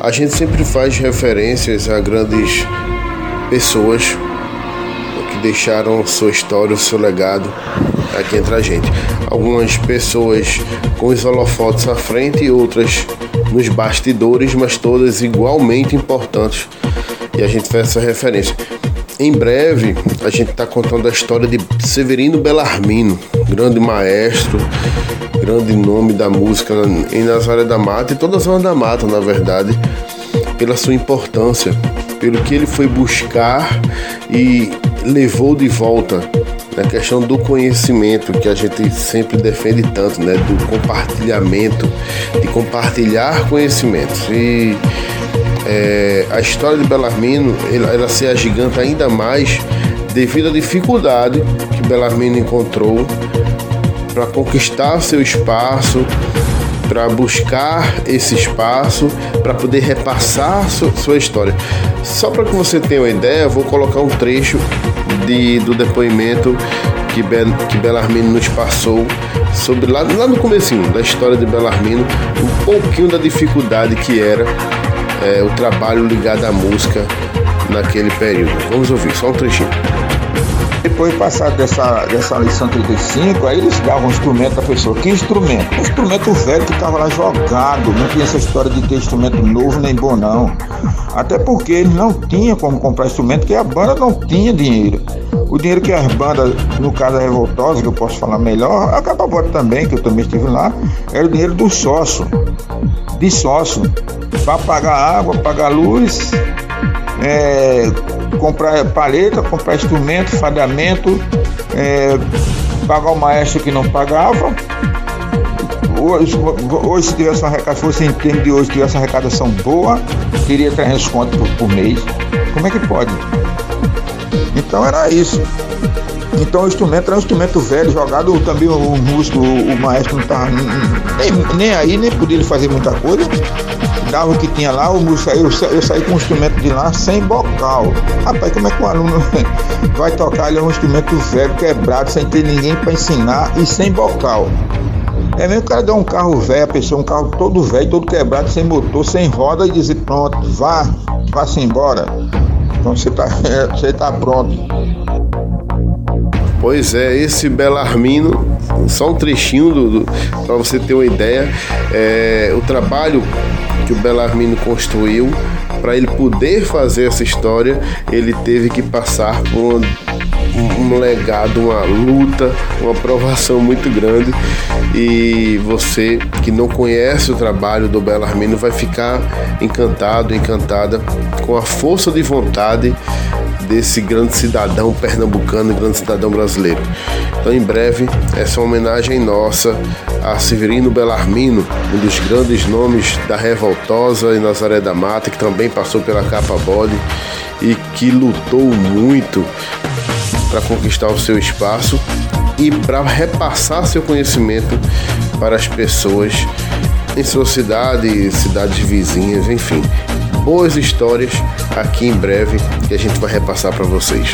A gente sempre faz referências a grandes pessoas que deixaram sua história, o seu legado aqui entre a gente. Algumas pessoas com os holofotes à frente e outras nos bastidores, mas todas igualmente importantes. E a gente faz essa referência. Em breve, a gente está contando a história de Severino Bellarmino, grande maestro, grande nome da música em Nazaré da Mata e toda a zona da mata, na verdade, pela sua importância, pelo que ele foi buscar e levou de volta na questão do conhecimento que a gente sempre defende tanto, né, do compartilhamento, de compartilhar conhecimentos. E é, a história de Belarmino, ela, ela se agiganta ainda mais devido à dificuldade que Belarmino encontrou para conquistar seu espaço, para buscar esse espaço, para poder repassar sua, sua história. Só para que você tenha uma ideia, vou colocar um trecho de, do depoimento que, Be, que Belarmino nos passou sobre lá, lá no comecinho da história de Belarmino, um pouquinho da dificuldade que era é, o trabalho ligado à música naquele período. Vamos ouvir, só um trechinho. Depois passar dessa, dessa lição 35, aí eles davam um instrumento à pessoa. Que instrumento? Um instrumento velho que estava lá jogado. Não tinha essa história de ter instrumento novo nem bom, não. Até porque eles não tinham como comprar instrumento, porque a banda não tinha dinheiro. O dinheiro que as bandas, no caso da Revoltosa, que eu posso falar melhor, a Capabota também, que eu também estive lá, era o dinheiro do sócio, de sócio, para pagar água, pagar luz, é, comprar paleta, comprar instrumento, fadamento, é, pagar o maestro que não pagava. Hoje, hoje se tivesse uma arrecadação, fosse em termos de hoje, tivesse uma arrecadação boa, teria 300 contos por, por mês. Como é que pode? Então era isso. Então o instrumento era um instrumento velho, jogado também o, o músico, o, o maestro não estava nem, nem aí, nem podia fazer muita coisa dava o que tinha lá, o músico eu, eu saí com um instrumento de lá sem bocal. Rapaz, como é que o aluno vai tocar? Ele é um instrumento velho, quebrado, sem ter ninguém para ensinar e sem bocal. É mesmo o cara dar um carro velho, a pessoa, um carro todo velho, todo quebrado, sem motor, sem roda e dizer, pronto, vá, vá-se embora. Então você tá, você tá pronto. Pois é, esse Belarmino, só um trechinho do, do para você ter uma ideia, é, o trabalho que o Belarmino construiu, para ele poder fazer essa história, ele teve que passar por um, legado, uma luta, uma provação muito grande. E você que não conhece o trabalho do Belarmino vai ficar encantado, encantada com a força de vontade desse grande cidadão pernambucano e grande cidadão brasileiro. Então, em breve, essa homenagem nossa a Severino Bellarmino, um dos grandes nomes da Revoltosa e Nazaré da Mata, que também passou pela capa bode e que lutou muito para conquistar o seu espaço e para repassar seu conhecimento para as pessoas em sua cidade, cidades vizinhas, enfim boas histórias aqui em breve que a gente vai repassar para vocês.